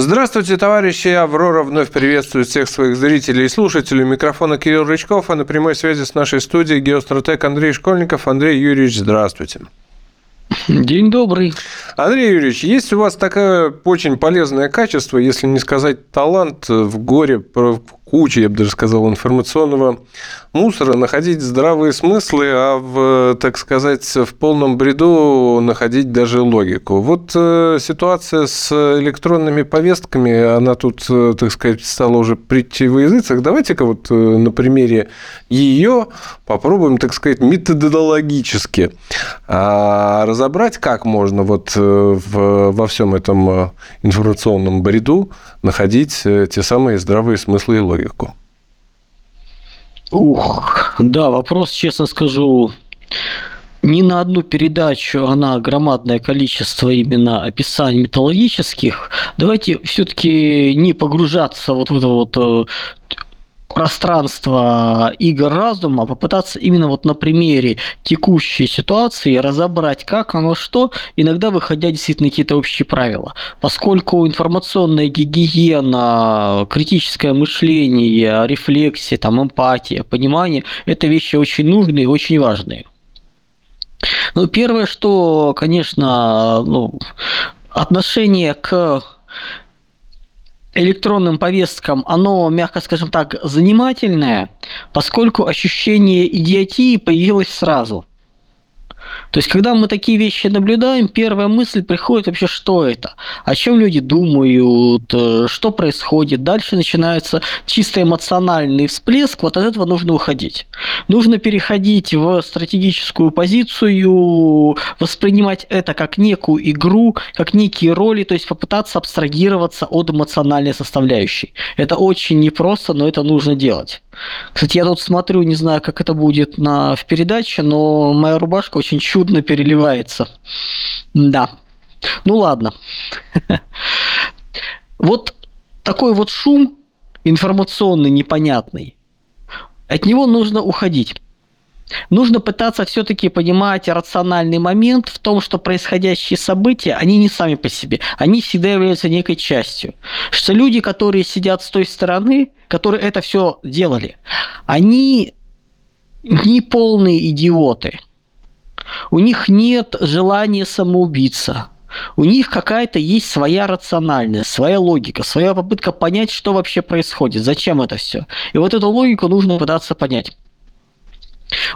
Здравствуйте, товарищи. Аврора вновь приветствует всех своих зрителей и слушателей. Микрофона Кирилл Рычков, а на прямой связи с нашей студией геостратег Андрей Школьников. Андрей Юрьевич, здравствуйте. День добрый. Андрей Юрьевич, есть у вас такое очень полезное качество, если не сказать талант в горе, в куче, я бы даже сказал, информационного мусора, находить здравые смыслы, а в, так сказать, в полном бреду находить даже логику. Вот э, ситуация с электронными повестками, она тут, э, так сказать, стала уже прийти в языцах. Давайте-ка вот э, на примере ее попробуем, так сказать, методологически а, разобрать, как можно вот в, во всем этом информационном бреду находить те самые здравые смыслы и логику? Ух, да, вопрос, честно скажу, ни на одну передачу она громадное количество именно описаний металлогических. Давайте все-таки не погружаться вот в это вот э, пространство игр разума, попытаться именно вот на примере текущей ситуации разобрать, как оно что, иногда выходя действительно какие-то общие правила. Поскольку информационная гигиена, критическое мышление, рефлексия, там, эмпатия, понимание, это вещи очень нужные и очень важные. Ну, первое, что, конечно, ну, отношение к электронным повесткам, оно, мягко скажем так, занимательное, поскольку ощущение идиотии появилось сразу. То есть, когда мы такие вещи наблюдаем, первая мысль приходит вообще, что это, о чем люди думают, э, что происходит. Дальше начинается чисто эмоциональный всплеск, вот от этого нужно уходить. Нужно переходить в стратегическую позицию, воспринимать это как некую игру, как некие роли, то есть попытаться абстрагироваться от эмоциональной составляющей. Это очень непросто, но это нужно делать. Кстати, я тут смотрю, не знаю, как это будет на, в передаче, но моя рубашка очень чудно переливается. Да. Ну ладно. Вот такой вот шум информационный, непонятный. От него нужно уходить. Нужно пытаться все-таки понимать рациональный момент в том, что происходящие события, они не сами по себе, они всегда являются некой частью. Что люди, которые сидят с той стороны, которые это все делали, они не полные идиоты. У них нет желания самоубиться. У них какая-то есть своя рациональность, своя логика, своя попытка понять, что вообще происходит, зачем это все. И вот эту логику нужно пытаться понять.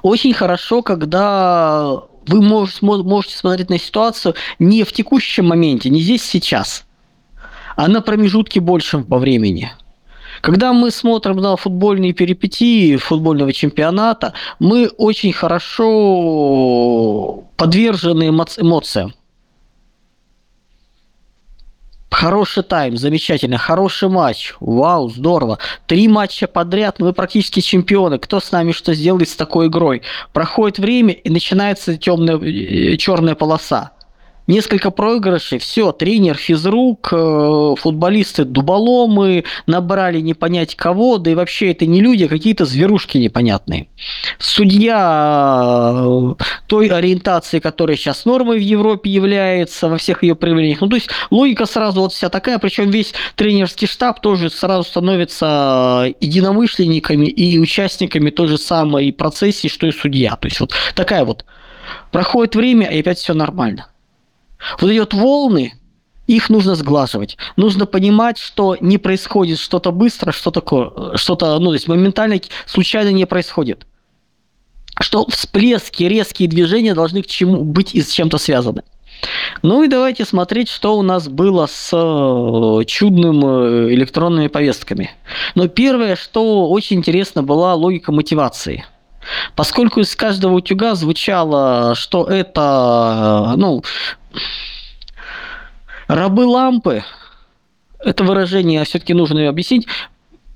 Очень хорошо, когда вы можете смотреть на ситуацию не в текущем моменте, не здесь сейчас, а на промежутке большем по времени. Когда мы смотрим на футбольные перипетии футбольного чемпионата, мы очень хорошо подвержены эмоциям. Хороший тайм, замечательно. Хороший матч. Вау, здорово. Три матча подряд, мы практически чемпионы. Кто с нами что сделает с такой игрой? Проходит время и начинается темная, э, черная полоса. Несколько проигрышей, все, тренер, физрук, э, футболисты дуболомы, набрали не понять кого, да и вообще это не люди, а какие-то зверушки непонятные. Судья э, той ориентации, которая сейчас нормой в Европе является во всех ее проявлениях. Ну, то есть логика сразу вот вся такая, причем весь тренерский штаб тоже сразу становится единомышленниками и участниками той же самой процессии, что и судья. То есть вот такая вот. Проходит время, и опять все нормально. Вот эти вот волны, их нужно сглаживать. Нужно понимать, что не происходит что-то быстро, что такое, что-то, ну, то есть моментально, случайно не происходит. Что всплески, резкие движения должны к чему быть и с чем-то связаны. Ну и давайте смотреть, что у нас было с э, чудным э, электронными повестками. Но первое, что очень интересно, была логика мотивации. Поскольку из каждого утюга звучало, что это, э, ну, Рабы лампы, это выражение все-таки нужно объяснить.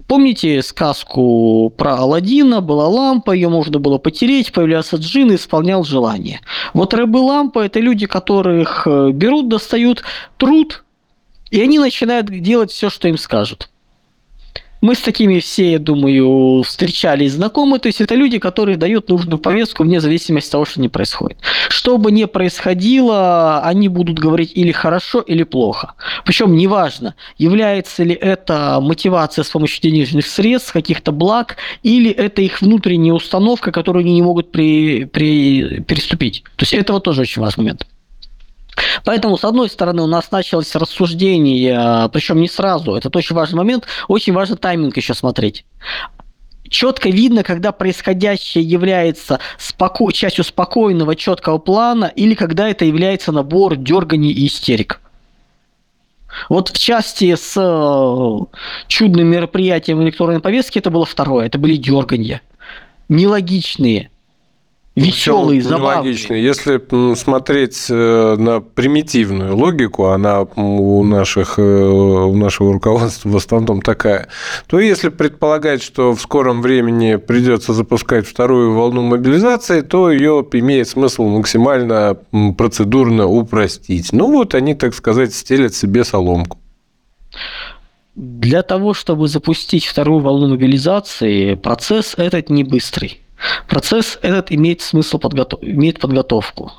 Помните сказку про Алладина? Была лампа, ее можно было потереть, появлялся джин и исполнял желание. Вот рабы лампы – это люди, которых э, берут, достают труд, и они начинают делать все, что им скажут. Мы с такими все, я думаю, встречались, знакомы. То есть это люди, которые дают нужную повестку вне зависимости от того, что не происходит. Что бы ни происходило, они будут говорить или хорошо, или плохо. Причем неважно, является ли это мотивация с помощью денежных средств, каких-то благ, или это их внутренняя установка, которую они не могут при, при, переступить. То есть это вот тоже очень важный момент. Поэтому, с одной стороны, у нас началось рассуждение, причем не сразу, это очень важный момент, очень важно тайминг еще смотреть четко видно, когда происходящее является споко... частью спокойного, четкого плана, или когда это является набор дерганий и истерик. Вот в части с э, чудным мероприятием электронной повестки это было второе, это были дергания. Нелогичные, веселые, забавные. Логичные. Если смотреть э, на примитивную логику, она у, наших, э, у нашего руководства в основном такая, то если предполагать, что в скором времени придется запускать вторую волну мобилизации, то ее имеет смысл максимально процедурно упростить. Ну вот они, так сказать, стелят себе соломку. Для того, чтобы запустить вторую волну мобилизации, процесс этот не быстрый. Процесс этот имеет смысл, подготов... имеет подготовку.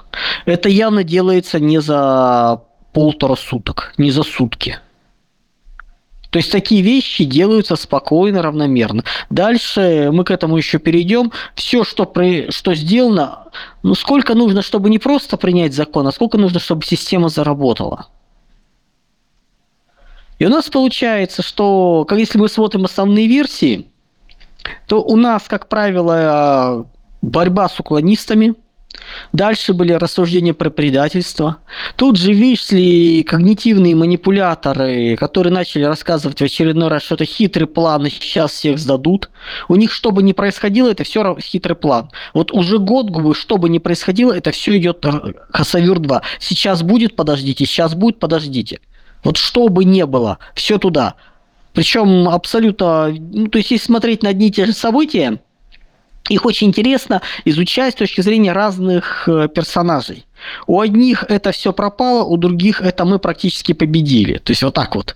Это явно делается не за полтора суток, не за сутки. То есть такие вещи делаются спокойно, равномерно. Дальше мы к этому еще перейдем. Все, что, при, что сделано, ну сколько нужно, чтобы не просто принять закон, а сколько нужно, чтобы система заработала. И у нас получается, что как если мы смотрим основные версии, то у нас, как правило, борьба с уклонистами, Дальше были рассуждения про предательство. Тут же вышли когнитивные манипуляторы, которые начали рассказывать в очередной раз что-то хитрый план, и сейчас всех сдадут. У них что бы ни происходило, это все хитрый план. Вот уже год, что бы ни происходило, это все идет Хасавюр 2. Сейчас будет, подождите, сейчас будет, подождите. Вот что бы ни было, все туда. Причем абсолютно, ну, то есть если смотреть на одни и те же события, их очень интересно изучать с точки зрения разных э, персонажей. У одних это все пропало, у других это мы практически победили. То есть вот так вот.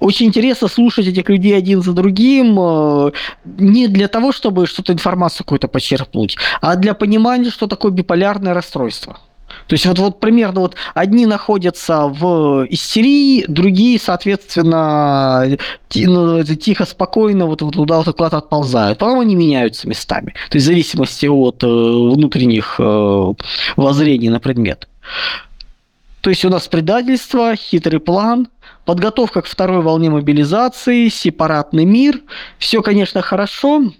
Очень интересно слушать этих людей один за другим, э, не для того, чтобы что-то информацию какую-то почерпнуть, а для понимания, что такое биполярное расстройство. То есть вот, вот примерно вот одни находятся в истерии, другие, соответственно, ну, тихо, спокойно вот, вот туда вот куда-то отползают. Потом они меняются местами. То есть в зависимости от э, внутренних э, воззрений на предмет. То есть у нас предательство, хитрый план, подготовка к второй волне мобилизации, сепаратный мир. Все, конечно, хорошо,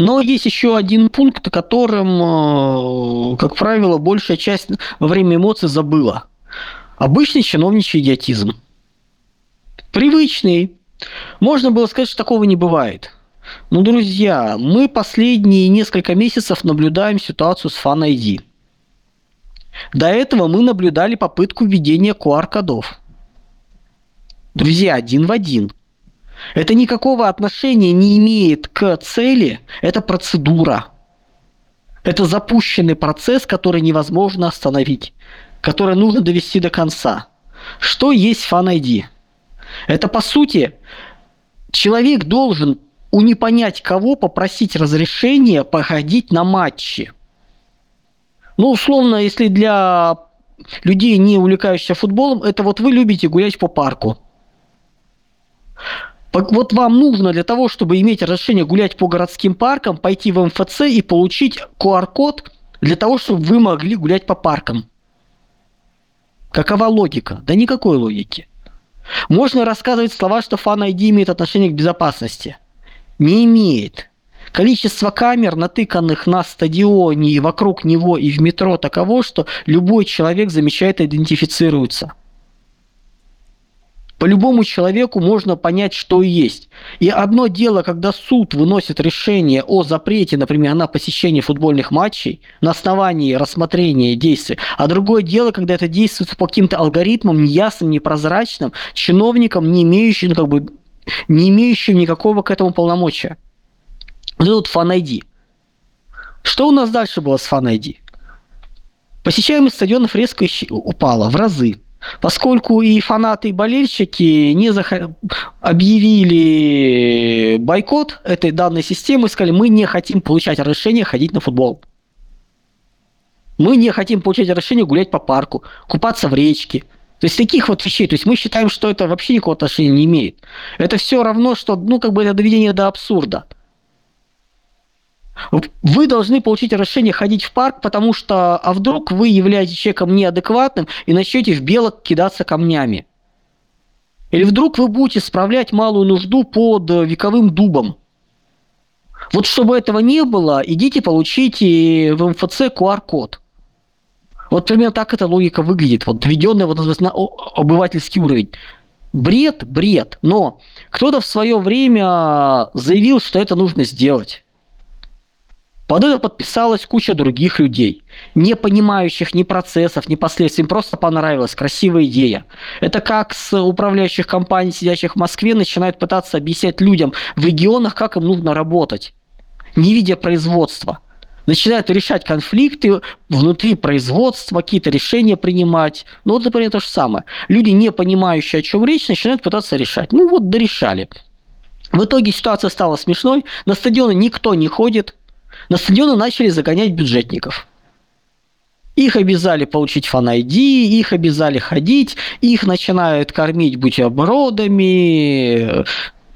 но есть еще один пункт, о котором, э, как правило, большая часть во время эмоций забыла. Обычный чиновничий идиотизм. Привычный. Можно было сказать, что такого не бывает. Но, друзья, мы последние несколько месяцев наблюдаем ситуацию с Fan ID. До этого мы наблюдали попытку введения QR-кодов. Друзья, один в один – это никакого отношения не имеет к цели, это процедура. Это запущенный процесс, который невозможно остановить, который нужно довести до конца. Что есть Fan ID? Это по сути человек должен у не понять кого попросить разрешения походить на матчи. Ну, условно, если для людей, не увлекающихся футболом, это вот вы любите гулять по парку. Вот вам нужно для того, чтобы иметь разрешение гулять по городским паркам, пойти в МФЦ и получить QR-код для того, чтобы вы могли гулять по паркам. Какова логика? Да никакой логики. Можно рассказывать слова, что Fan ID имеет отношение к безопасности. Не имеет. Количество камер, натыканных на стадионе и вокруг него и в метро таково, что любой человек замечает и идентифицируется. По любому человеку можно понять, что есть. И одно дело, когда суд выносит решение о запрете, например, на посещение футбольных матчей на основании рассмотрения действий, а другое дело, когда это действует по каким-то алгоритмам, неясным, непрозрачным, чиновникам, не имеющим, ну, как бы, не имеющим никакого к этому полномочия. Вот это вот Fan ID. Что у нас дальше было с ID? Посещаемость стадионов резко упала в разы. Поскольку и фанаты, и болельщики не зах... объявили бойкот этой данной системы, сказали, мы не хотим получать разрешение ходить на футбол. Мы не хотим получать разрешение гулять по парку, купаться в речке. То есть таких вот вещей. То есть мы считаем, что это вообще никакого отношения не имеет. Это все равно, что, ну, как бы это доведение до абсурда. Вы должны получить разрешение ходить в парк, потому что, а вдруг вы являетесь человеком неадекватным и начнете в белок кидаться камнями. Или вдруг вы будете справлять малую нужду под вековым дубом. Вот чтобы этого не было, идите получите в МФЦ QR-код. Вот примерно так эта логика выглядит, вот введенная вот на обывательский уровень. Бред, бред, но кто-то в свое время заявил, что это нужно сделать. Под это подписалась куча других людей, не понимающих ни процессов, ни последствий. Им просто понравилась красивая идея. Это как с управляющих компаний, сидящих в Москве, начинают пытаться объяснять людям в регионах, как им нужно работать, не видя производства. Начинают решать конфликты внутри производства, какие-то решения принимать. Ну вот, например, то же самое. Люди, не понимающие, о чем речь, начинают пытаться решать. Ну вот, дорешали. В итоге ситуация стала смешной. На стадионы никто не ходит, на стадионы начали загонять бюджетников. Их обязали получить фан-ID, их обязали ходить, их начинают кормить бутербродами,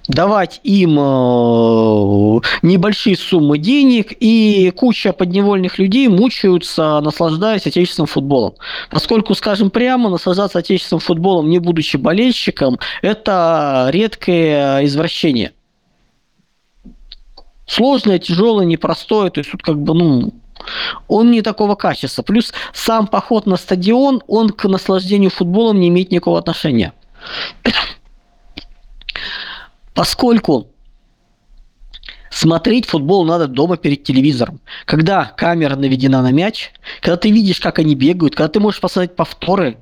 давать им э, небольшие суммы денег, и куча подневольных людей мучаются, наслаждаясь отечественным футболом. Поскольку, скажем прямо, наслаждаться отечественным футболом, не будучи болельщиком, это редкое извращение – сложное, тяжелое, непростое. То есть тут как бы, ну, он не такого качества. Плюс сам поход на стадион, он к наслаждению футболом не имеет никакого отношения. Поскольку смотреть футбол надо дома перед телевизором. Когда камера наведена на мяч, когда ты видишь, как они бегают, когда ты можешь посмотреть повторы,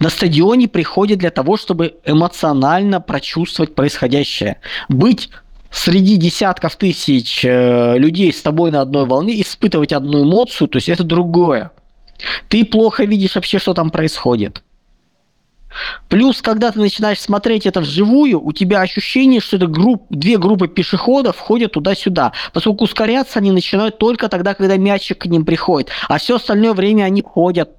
на стадионе приходят для того, чтобы эмоционально прочувствовать происходящее. Быть среди десятков тысяч э, людей с тобой на одной волне испытывать одну эмоцию, то есть это другое. Ты плохо видишь вообще, что там происходит. Плюс, когда ты начинаешь смотреть это вживую, у тебя ощущение, что это групп, две группы пешеходов ходят туда-сюда. Поскольку ускоряться они начинают только тогда, когда мячик к ним приходит. А все остальное время они ходят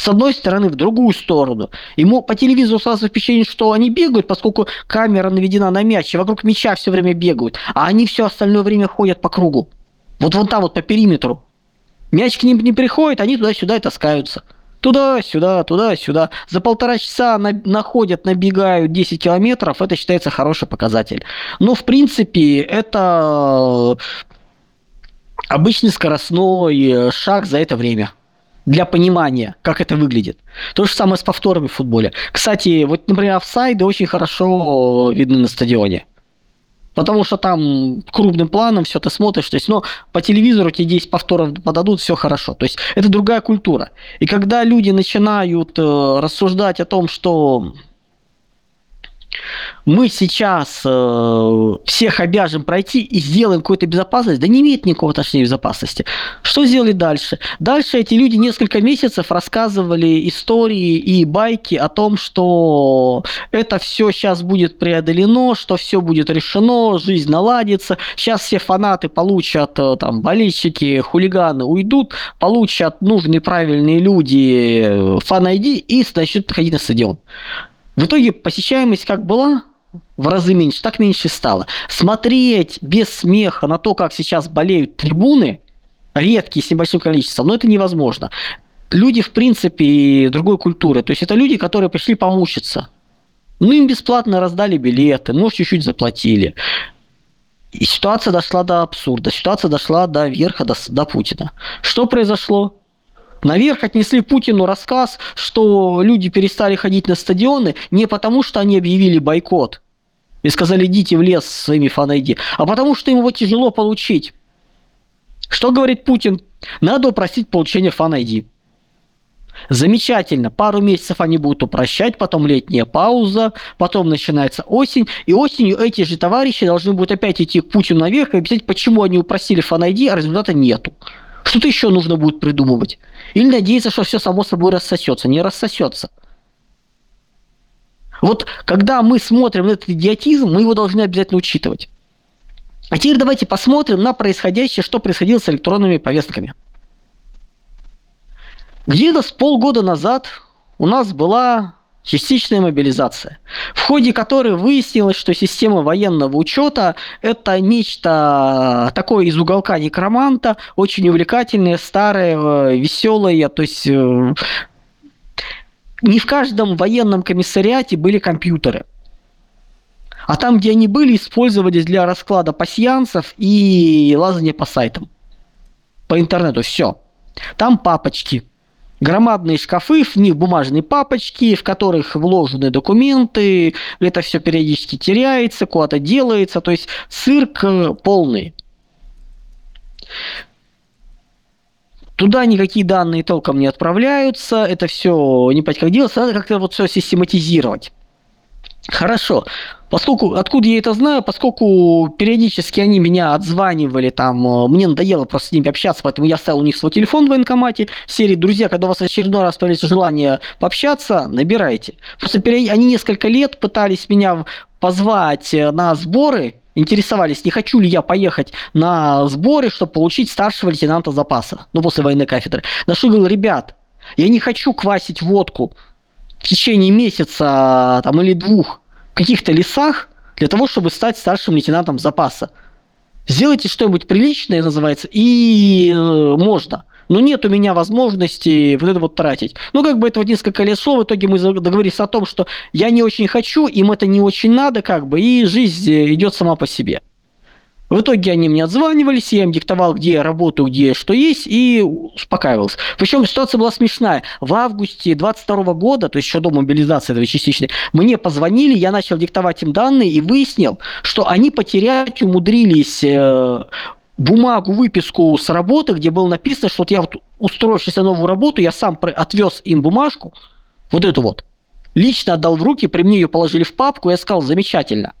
с одной стороны в другую сторону. Ему по телевизору сразу впечатление, что они бегают, поскольку камера наведена на мяч, и вокруг мяча все время бегают, а они все остальное время ходят по кругу. Вот вон там вот по периметру. Мяч к ним не приходит, они туда-сюда и таскаются. Туда-сюда, туда-сюда. За полтора часа на, находят, набегают 10 километров, это считается хороший показатель. Но, в принципе, это обычный скоростной шаг за это время для понимания, как это выглядит. То же самое с повторами в футболе. Кстати, вот, например, офсайды очень хорошо видны на стадионе. Потому что там крупным планом все ты смотришь, то есть, ну, по телевизору тебе 10 повторов подадут, все хорошо. То есть, это другая культура. И когда люди начинают э, рассуждать о том, что мы сейчас э, всех обяжем пройти и сделаем какую-то безопасность, да не имеет никакого отношения безопасности. Что сделали дальше? Дальше эти люди несколько месяцев рассказывали истории и байки о том, что это все сейчас будет преодолено, что все будет решено, жизнь наладится, сейчас все фанаты получат, э, там, болельщики, хулиганы уйдут, получат нужные правильные люди э, фан-айди и начнут ходить на стадион. В итоге посещаемость как была, в разы меньше, так меньше стало. Смотреть без смеха на то, как сейчас болеют трибуны, редкие, с небольшим количеством, но это невозможно. Люди, в принципе, другой культуры. То есть это люди, которые пришли помучиться. Ну, им бесплатно раздали билеты, ну, чуть-чуть заплатили. И ситуация дошла до абсурда, ситуация дошла до верха, до, до Путина. Что произошло? Наверх отнесли Путину рассказ, что люди перестали ходить на стадионы не потому, что они объявили бойкот и сказали идите в лес с своими фан-айди, а потому что его тяжело получить. Что говорит Путин? Надо упростить получение фан-айди. Замечательно. Пару месяцев они будут упрощать, потом летняя пауза, потом начинается осень, и осенью эти же товарищи должны будут опять идти к Путину наверх и объяснять, почему они упростили фан-айди, а результата нету. Что-то еще нужно будет придумывать. Или надеяться, что все само собой рассосется. Не рассосется. Вот когда мы смотрим на этот идиотизм, мы его должны обязательно учитывать. А теперь давайте посмотрим на происходящее, что происходило с электронными повестками. Где-то с полгода назад у нас была частичная мобилизация, в ходе которой выяснилось, что система военного учета – это нечто такое из уголка некроманта, очень увлекательное, старое, веселое, то есть э, не в каждом военном комиссариате были компьютеры. А там, где они были, использовались для расклада пассианцев и лазания по сайтам. По интернету, все. Там папочки – громадные шкафы, в них бумажные папочки, в которых вложены документы, это все периодически теряется, куда-то делается, то есть цирк э, полный. Туда никакие данные толком не отправляются, это все не понять как делается, надо как-то вот все систематизировать. Хорошо. Поскольку, откуда я это знаю, поскольку периодически они меня отзванивали, там, э, мне надоело просто с ними общаться, поэтому я оставил у них свой телефон в военкомате, серии «Друзья, когда у вас очередной раз появится желание пообщаться, набирайте». Просто они несколько лет пытались меня позвать э, на сборы, интересовались, не хочу ли я поехать на сборы, чтобы получить старшего лейтенанта запаса, ну, после военной кафедры. На что говорил, ребят, я не хочу квасить водку в течение месяца там, или двух каких-то лесах для того, чтобы стать старшим лейтенантом запаса. Сделайте что-нибудь приличное, называется, и э, можно. Но нет у меня возможности вот это вот тратить. Ну, как бы это вот несколько лет в итоге мы договорились о том, что я не очень хочу, им это не очень надо, как бы, и жизнь э, идет сама по себе. В итоге они мне отзванивались, я им диктовал, где я работаю, где что есть, и успокаивался. Причем ситуация была смешная. В августе 22 года, то есть еще до мобилизации этого частичной, мне позвонили, я начал диктовать им данные и выяснил, что они потерять умудрились э, бумагу, выписку с работы, где было написано, что вот я вот устроившись на новую работу, я сам отвез им бумажку, вот эту вот, лично отдал в руки, при мне ее положили в папку, я сказал, замечательно.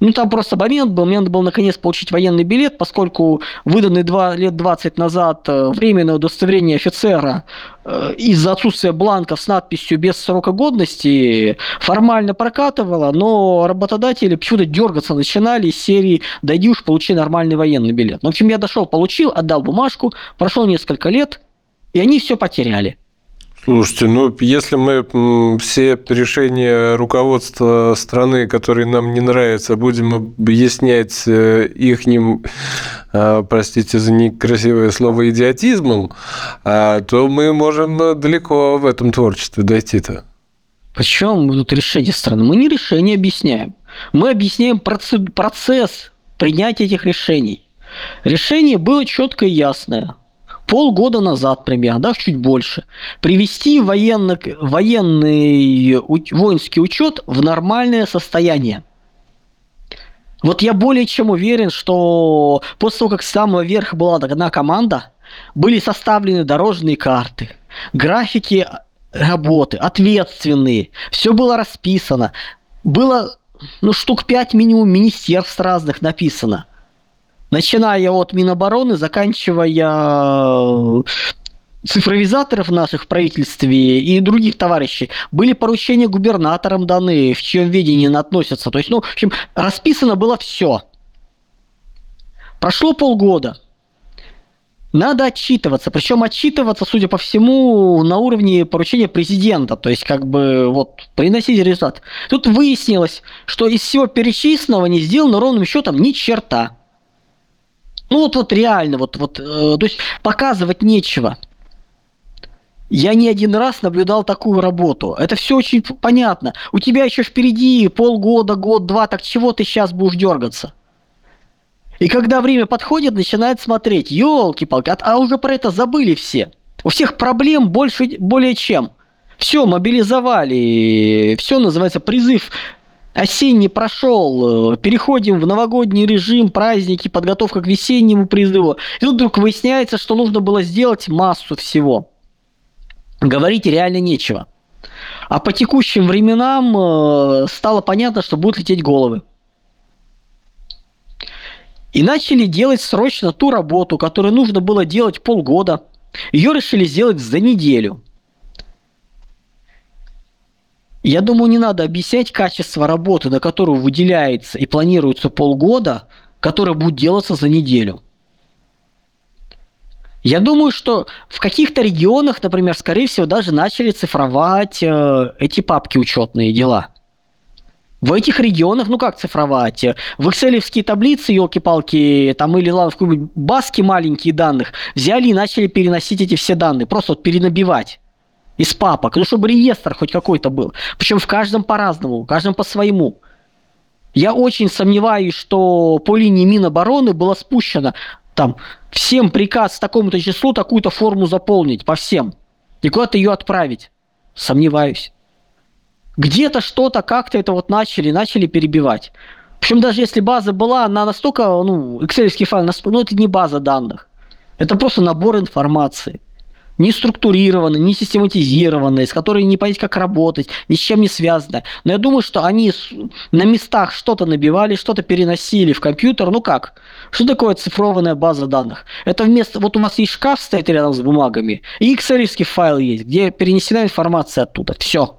Ну, там просто момент был, момент был наконец получить военный билет, поскольку выданный два, лет 20 назад э, временное удостоверение офицера э, из-за отсутствия бланков с надписью без срока годности формально прокатывало, но работодатели почему-то дергаться начинали из серии «Дойди уж, получи нормальный военный билет». Ну, в общем, я дошел, получил, отдал бумажку, прошло несколько лет, и они все потеряли. Слушайте, ну если мы все решения руководства страны, которые нам не нравятся, будем объяснять э, их, э, простите за некрасивое слово, идиотизмом, а, то мы можем далеко в этом творчестве дойти-то. Почему мы тут решение страны? Мы не решение объясняем. Мы объясняем процесс принятия этих решений. Решение было четкое и ясное полгода назад примерно, да, чуть больше, привести военно, военный воинский учет в нормальное состояние. Вот я более чем уверен, что после того, как с самого верха была дана команда, были составлены дорожные карты, графики работы, ответственные, все было расписано, было ну, штук пять минимум министерств разных написано – начиная от Минобороны, заканчивая э, цифровизаторов наших в правительстве и других товарищей были поручения губернаторам даны, в чьем видении относятся. То есть, ну, в общем, расписано было все. Прошло полгода. Надо отчитываться. Причем отчитываться, судя по всему, на уровне поручения президента. То есть, как бы, вот, приносить результат. Тут выяснилось, что из всего перечисленного не сделано ровным счетом ни черта. Ну вот, вот реально, вот, вот, э, то есть показывать нечего. Я не один раз наблюдал такую работу. Это все очень понятно. У тебя еще впереди полгода, год-два, так чего ты сейчас будешь дергаться? И когда время подходит, начинает смотреть, елки-палки, а, а уже про это забыли все. У всех проблем больше, более чем. Все, мобилизовали, все называется призыв осенний прошел, э, переходим в новогодний режим, праздники, подготовка к весеннему призыву. И тут вдруг выясняется, что нужно было сделать массу всего. Говорить реально нечего. А по текущим временам э, стало понятно, что будут лететь головы. И начали делать срочно ту работу, которую нужно было делать полгода. Ее решили сделать за неделю. Я думаю, не надо объяснять качество работы, на которую выделяется и планируется полгода, которая будет делаться за неделю. Я думаю, что в каких-то регионах, например, скорее всего, даже начали цифровать э, эти папки учетные дела. В этих регионах, ну как цифровать? В экселевские таблицы, елки-палки, там или ладно, в какой-нибудь баски маленькие данных, взяли и начали переносить эти все данные, просто вот перенабивать из папок, ну чтобы реестр хоть какой-то был. Причем в каждом по-разному, в каждом по-своему. Я очень сомневаюсь, что по линии Минобороны было спущено там всем приказ такому-то числу такую-то форму заполнить по всем. И куда-то ее отправить. Сомневаюсь. Где-то что-то как-то это вот начали, начали перебивать. Причем даже если база была, она настолько, ну, excel файл, ну, это не база данных. Это просто набор информации не структурированная, не систематизированная, с которой не понять, как работать, ни с чем не связанная. Но я думаю, что они на местах что-то набивали, что-то переносили в компьютер. Ну как? Что такое цифрованная база данных? Это вместо... Вот у нас есть шкаф стоит рядом с бумагами, и excel файл есть, где перенесена информация оттуда. Все.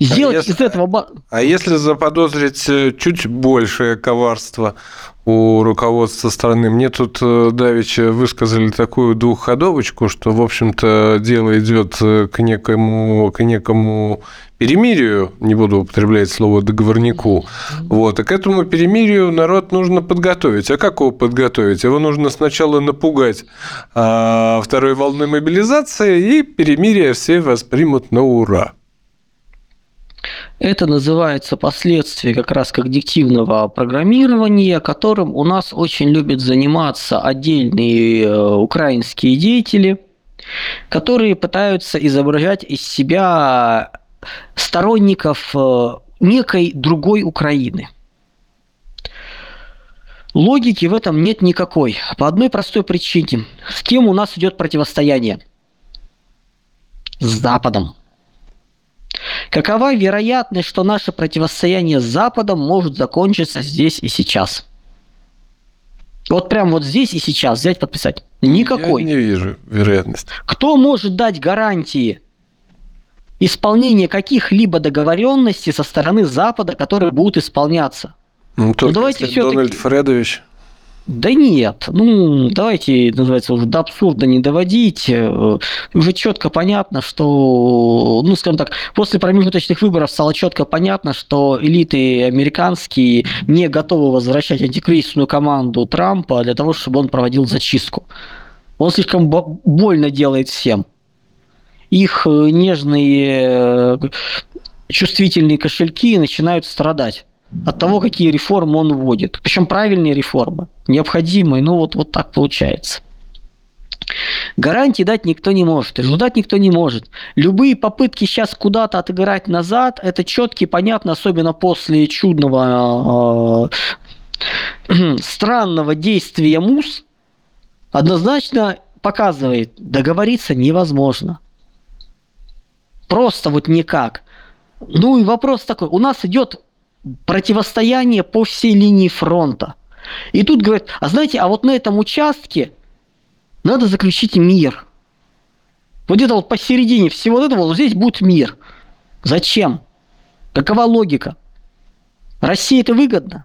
Сделать а если, из этого... А если заподозрить э, чуть большее коварство у руководства страны? Мне тут э, Давича высказали такую двухходовочку, что, в общем-то, дело идет э, к некому, к некому перемирию, не буду употреблять слово договорнику, вот, и к этому перемирию народ нужно подготовить. А как его подготовить? Его нужно сначала напугать а, второй волной мобилизации, и перемирие все воспримут на ура. Это называется последствия как раз когнитивного программирования, которым у нас очень любят заниматься отдельные э, украинские деятели, которые пытаются изображать из себя сторонников э, некой другой Украины. Логики в этом нет никакой. По одной простой причине. С кем у нас идет противостояние? С Западом. Какова вероятность, что наше противостояние с Западом может закончиться здесь и сейчас? Вот прям вот здесь и сейчас взять, подписать. Никакой. Я не вижу вероятности. Кто может дать гарантии исполнения каких-либо договоренностей со стороны Запада, которые будут исполняться? Ну, ну давайте все Дональд Фредович. Да нет, ну давайте, называется, уже до абсурда не доводить. Э, уже четко понятно, что, ну скажем так, после промежуточных выборов стало четко понятно, что элиты американские не готовы возвращать антикризисную команду Трампа для того, чтобы он проводил зачистку. Он слишком больно делает всем. Их э, нежные э, чувствительные кошельки начинают страдать от того, какие реформы он вводит. Причем правильные реформы, необходимые, ну вот, вот так получается. Гарантии дать никто не может, ждать никто не может. Любые попытки сейчас куда-то отыграть назад, это четко и понятно, особенно после чудного, э, странного действия МУС, однозначно показывает, договориться невозможно. Просто вот никак. Ну и вопрос такой, у нас идет противостояние по всей линии фронта. И тут говорят, а знаете, а вот на этом участке надо заключить мир. Вот где-то вот посередине всего этого вот здесь будет мир. Зачем? Какова логика? России это выгодно?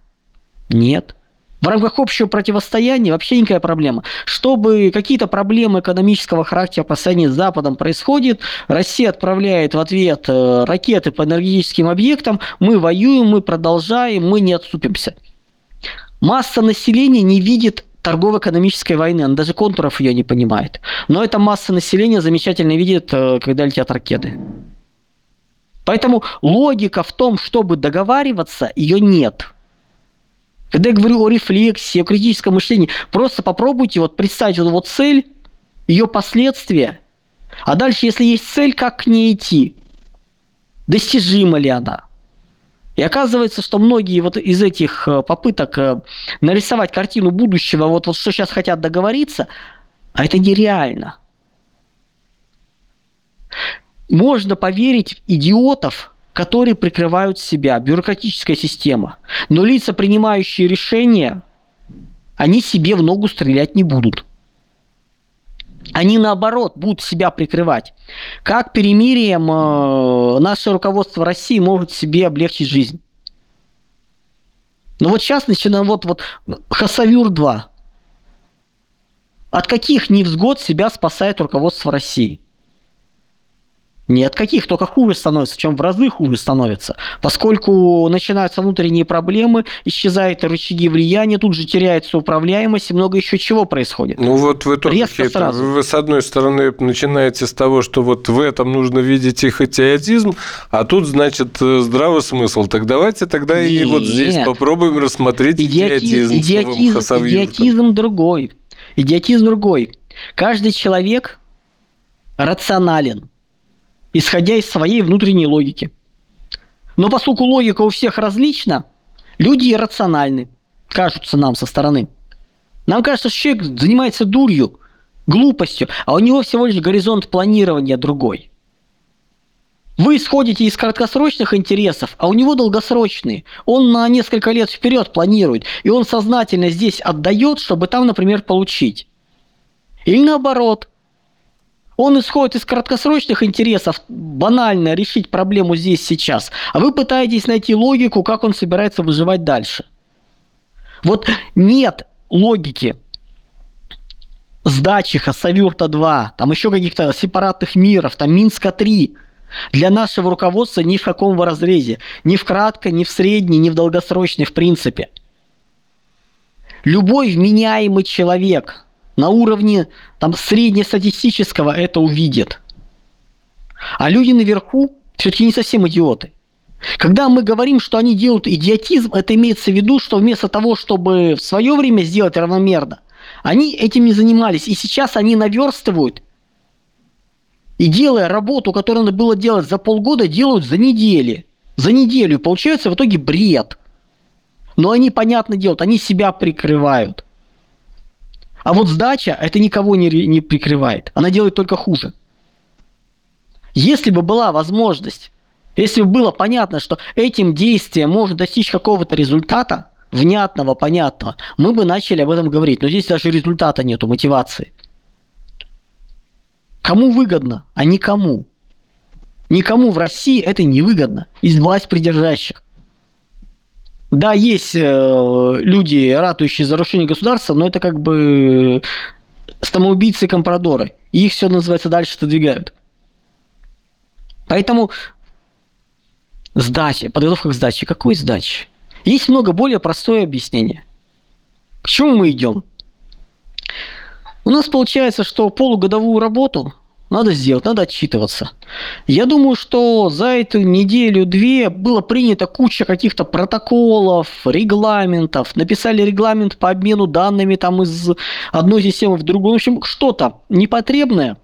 Нет. В рамках общего противостояния вообще никакая проблема. Чтобы какие-то проблемы экономического характера по сравнению с Западом происходит, Россия отправляет в ответ э, ракеты по энергетическим объектам, мы воюем, мы продолжаем, мы не отступимся. Масса населения не видит торгово-экономической войны, она даже контуров ее не понимает. Но эта масса населения замечательно видит, э, когда летят ракеты. Поэтому логика в том, чтобы договариваться, ее нет. Когда я говорю о рефлексии, о критическом мышлении, просто попробуйте вот представить вот, вот цель, ее последствия, а дальше, если есть цель, как к ней идти? Достижима ли она? И оказывается, что многие вот из этих э, попыток э, нарисовать картину будущего, вот, вот что сейчас хотят договориться, а это нереально. Можно поверить в идиотов, которые прикрывают себя, бюрократическая система. Но лица, принимающие решения, они себе в ногу стрелять не будут. Они наоборот будут себя прикрывать. Как перемирием э, наше руководство России может себе облегчить жизнь? Ну вот сейчас начинаем вот, вот Хасавюр-2. От каких невзгод себя спасает руководство России? Ни от каких, только хуже становится, чем в разы хуже становится. Поскольку начинаются внутренние проблемы, исчезают рычаги влияния, тут же теряется управляемость и много еще чего происходит. Ну вот в итоге Резко это, сразу. вы с одной стороны начинаете с того, что вот в этом нужно видеть их идиотизм, а тут, значит, здравый смысл. Так давайте тогда Нет. и вот здесь попробуем рассмотреть идиотизм. Идиотизм, идиотизм, идиотизм другой. Идиотизм другой. Каждый человек рационален исходя из своей внутренней логики. Но поскольку логика у всех различна, люди иррациональны, кажутся нам со стороны. Нам кажется, что человек занимается дурью, глупостью, а у него всего лишь горизонт планирования другой. Вы исходите из краткосрочных интересов, а у него долгосрочные. Он на несколько лет вперед планирует, и он сознательно здесь отдает, чтобы там, например, получить. Или наоборот, он исходит из краткосрочных интересов, банально решить проблему здесь сейчас, а вы пытаетесь найти логику, как он собирается выживать дальше. Вот нет логики сдачи Хасавюрта-2, там еще каких-то сепаратных миров, там Минска-3, для нашего руководства ни в каком разрезе. Ни в кратко, ни в средний, ни в долгосрочный в принципе. Любой вменяемый человек, на уровне там, среднестатистического это увидит. А люди наверху все-таки не совсем идиоты. Когда мы говорим, что они делают идиотизм, это имеется в виду, что вместо того, чтобы в свое время сделать равномерно, они этим не занимались. И сейчас они наверстывают. И делая работу, которую надо было делать за полгода, делают за недели. За неделю. Получается в итоге бред. Но они, понятно делают, они себя прикрывают. А вот сдача это никого не, не прикрывает. Она делает только хуже. Если бы была возможность, если бы было понятно, что этим действием может достичь какого-то результата, внятного, понятного, мы бы начали об этом говорить. Но здесь даже результата нету, мотивации. Кому выгодно, а никому. Никому в России это не выгодно из власть придержащих. Да, есть э, люди, ратующие за разрушение государства, но это как бы самоубийцы и компрадоры. И их все называется дальше отодвигают. Поэтому сдача, подготовка к сдаче. Какой сдаче? Есть много более простое объяснение. К чему мы идем? У нас получается, что полугодовую работу надо сделать, надо отчитываться. Я думаю, что за эту неделю-две было принято куча каких-то протоколов, регламентов. Написали регламент по обмену данными там из одной системы в другую. В общем, что-то непотребное,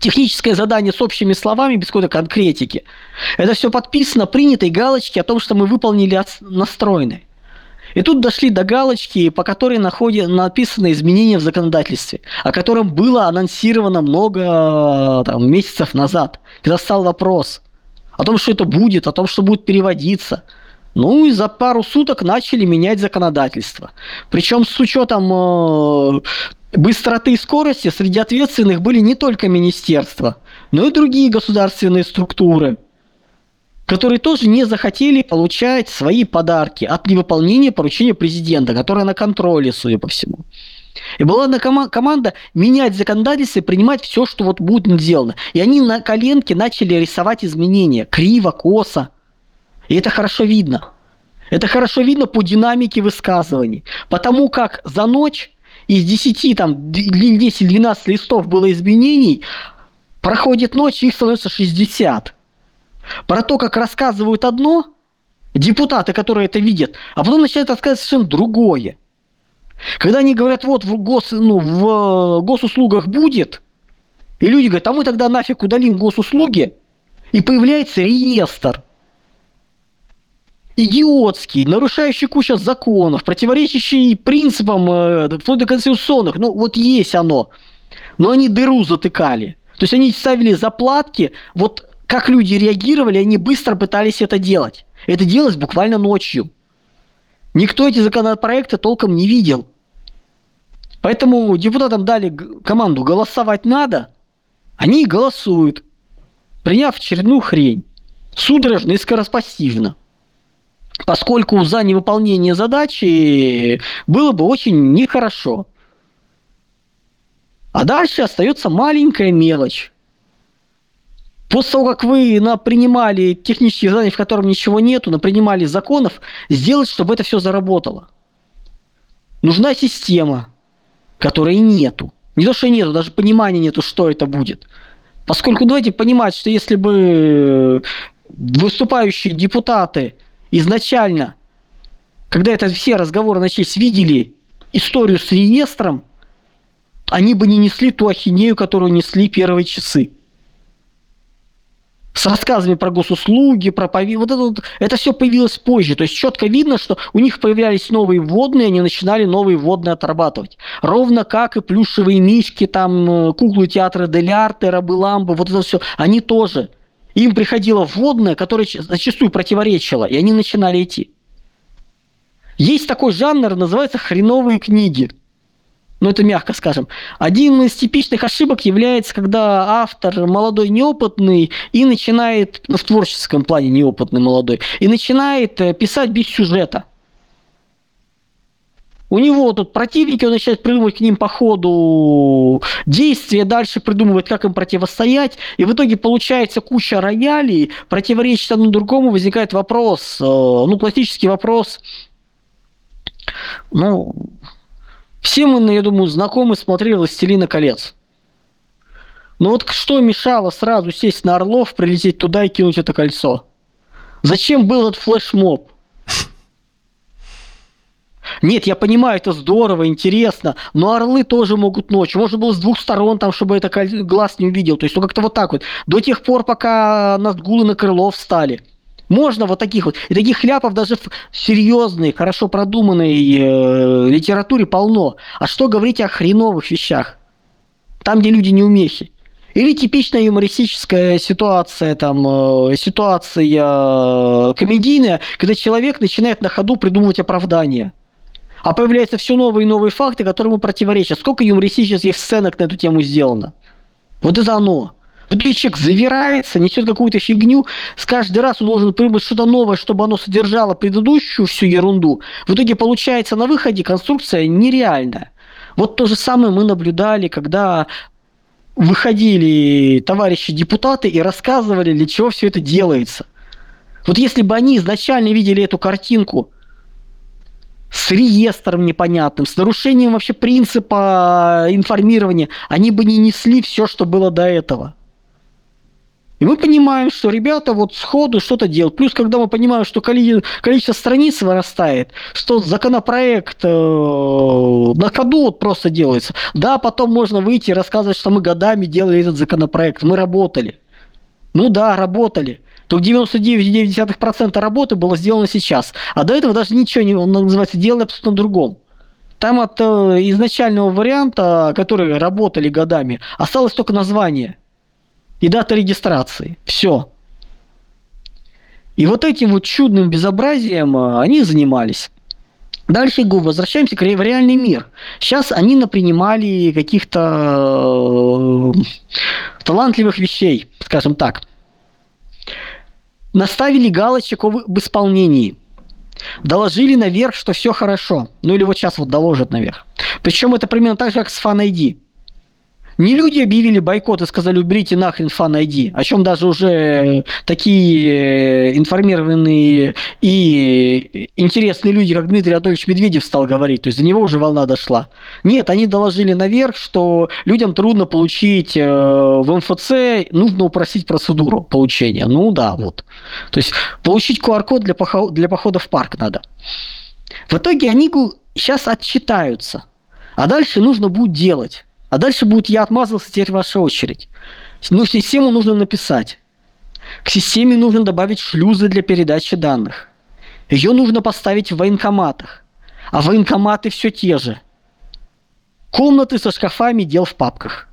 техническое задание с общими словами, без какой-то конкретики. Это все подписано, принято и галочки о том, что мы выполнили настроены. И тут дошли до галочки, по которой находят, написано изменения в законодательстве, о котором было анонсировано много там, месяцев назад, когда стал вопрос о том, что это будет, о том, что будет переводиться. Ну и за пару суток начали менять законодательство. Причем с учетом э, быстроты и скорости среди ответственных были не только министерства, но и другие государственные структуры – которые тоже не захотели получать свои подарки от невыполнения поручения президента, которое на контроле, судя по всему. И была одна кома- команда менять законодательство и принимать все, что вот будет сделано. И они на коленке начали рисовать изменения. Криво, косо. И это хорошо видно. Это хорошо видно по динамике высказываний. Потому как за ночь из 10, там, 10-12 листов было изменений, проходит ночь, их становится 60. Про то, как рассказывают одно, депутаты, которые это видят, а потом начинают рассказывать совершенно другое. Когда они говорят, вот в, гос, ну, в госуслугах будет, и люди говорят, а мы тогда нафиг удалим госуслуги, и появляется реестр. Идиотский, нарушающий кучу законов, противоречащий принципам, э, вплоть до конституционных. Ну, вот есть оно. Но они дыру затыкали. То есть они ставили заплатки, вот как люди реагировали, они быстро пытались это делать. Это делалось буквально ночью. Никто эти законопроекты толком не видел. Поэтому депутатам дали команду голосовать надо, они голосуют, приняв очередную хрень, судорожно и скороспостижно. Поскольку за невыполнение задачи было бы очень нехорошо. А дальше остается маленькая мелочь. После того, как вы принимали технические задания, в котором ничего нету, принимали законов, сделать, чтобы это все заработало. Нужна система, которой нету. Не то, что нету, даже понимания нету, что это будет. Поскольку давайте понимать, что если бы выступающие депутаты изначально, когда это все разговоры начались, видели историю с реестром, они бы не несли ту ахинею, которую несли первые часы с рассказами про госуслуги, про пови... вот это, вот, это все появилось позже. То есть четко видно, что у них появлялись новые вводные, они начинали новые вводные отрабатывать. Ровно как и плюшевые мишки, там, э, куклы театра Дель Арте, Рабы Ламбы, вот это все. Они тоже. Им приходило вводное, которое зачастую противоречило, и они начинали идти. Есть такой жанр, называется хреновые книги ну это мягко скажем. Один из типичных ошибок является, когда автор молодой, неопытный и начинает, ну, в творческом плане неопытный молодой, и начинает э, писать без сюжета. У него тут противники, он начинает придумывать к ним по ходу действия, дальше придумывает, как им противостоять, и в итоге получается куча роялей, противоречит одному другому, возникает вопрос, э, ну, классический вопрос, ну, все мы, я думаю, знакомы, смотрели «Властелина колец». Но вот что мешало сразу сесть на Орлов, прилететь туда и кинуть это кольцо? Зачем был этот флешмоб? Нет, я понимаю, это здорово, интересно, но орлы тоже могут ночью. Можно было с двух сторон, там, чтобы это глаз не увидел. То есть, ну как-то вот так вот. До тех пор, пока Назгулы на крыло встали. Можно вот таких вот. И таких хляпов даже в серьезной, хорошо продуманной э, литературе полно. А что говорить о хреновых вещах? Там, где люди не умехи. Или типичная юмористическая ситуация, там, э, ситуация э, комедийная, когда человек начинает на ходу придумывать оправдания. А появляются все новые и новые факты, которые ему противоречат. Сколько юмористических сценок на эту тему сделано? Вот это оно. Тут человек завирается, несет какую-то фигню, с каждый раз он должен придумать что-то новое, чтобы оно содержало предыдущую всю ерунду. В итоге получается на выходе конструкция нереальная. Вот то же самое мы наблюдали, когда выходили товарищи депутаты и рассказывали, для чего все это делается. Вот если бы они изначально видели эту картинку с реестром непонятным, с нарушением вообще принципа информирования, они бы не несли все, что было до этого. И мы понимаем, что ребята вот сходу что-то делают. Плюс, когда мы понимаем, что количество страниц вырастает, что законопроект э, на ходу вот просто делается. Да, потом можно выйти и рассказывать, что мы годами делали этот законопроект, мы работали. Ну да, работали. То 99,9% работы было сделано сейчас. А до этого даже ничего не, он называется, делали абсолютно другом. Там от э, изначального варианта, который работали годами, осталось только название – и дата регистрации. Все. И вот этим вот чудным безобразием а, они занимались. Дальше возвращаемся в реальный мир. Сейчас они напринимали каких-то э, талантливых вещей, скажем так. Наставили галочек об исполнении. Доложили наверх, что все хорошо. Ну или вот сейчас вот доложат наверх. Причем это примерно так же, как с Fan ID. Не люди объявили бойкот и сказали, уберите нахрен фан ID, о чем даже уже такие э, информированные и интересные люди, как Дмитрий Анатольевич Медведев стал говорить. То есть до него уже волна дошла. Нет, они доложили наверх, что людям трудно получить э, в МФЦ, нужно упростить процедуру получения. Ну да, вот. То есть получить QR-код для, поход, для похода в парк надо. В итоге они сейчас отчитаются. А дальше нужно будет делать. А дальше будет «я отмазался, теперь ваша очередь». Ну, систему нужно написать. К системе нужно добавить шлюзы для передачи данных. Ее нужно поставить в военкоматах. А военкоматы все те же. Комнаты со шкафами дел в папках.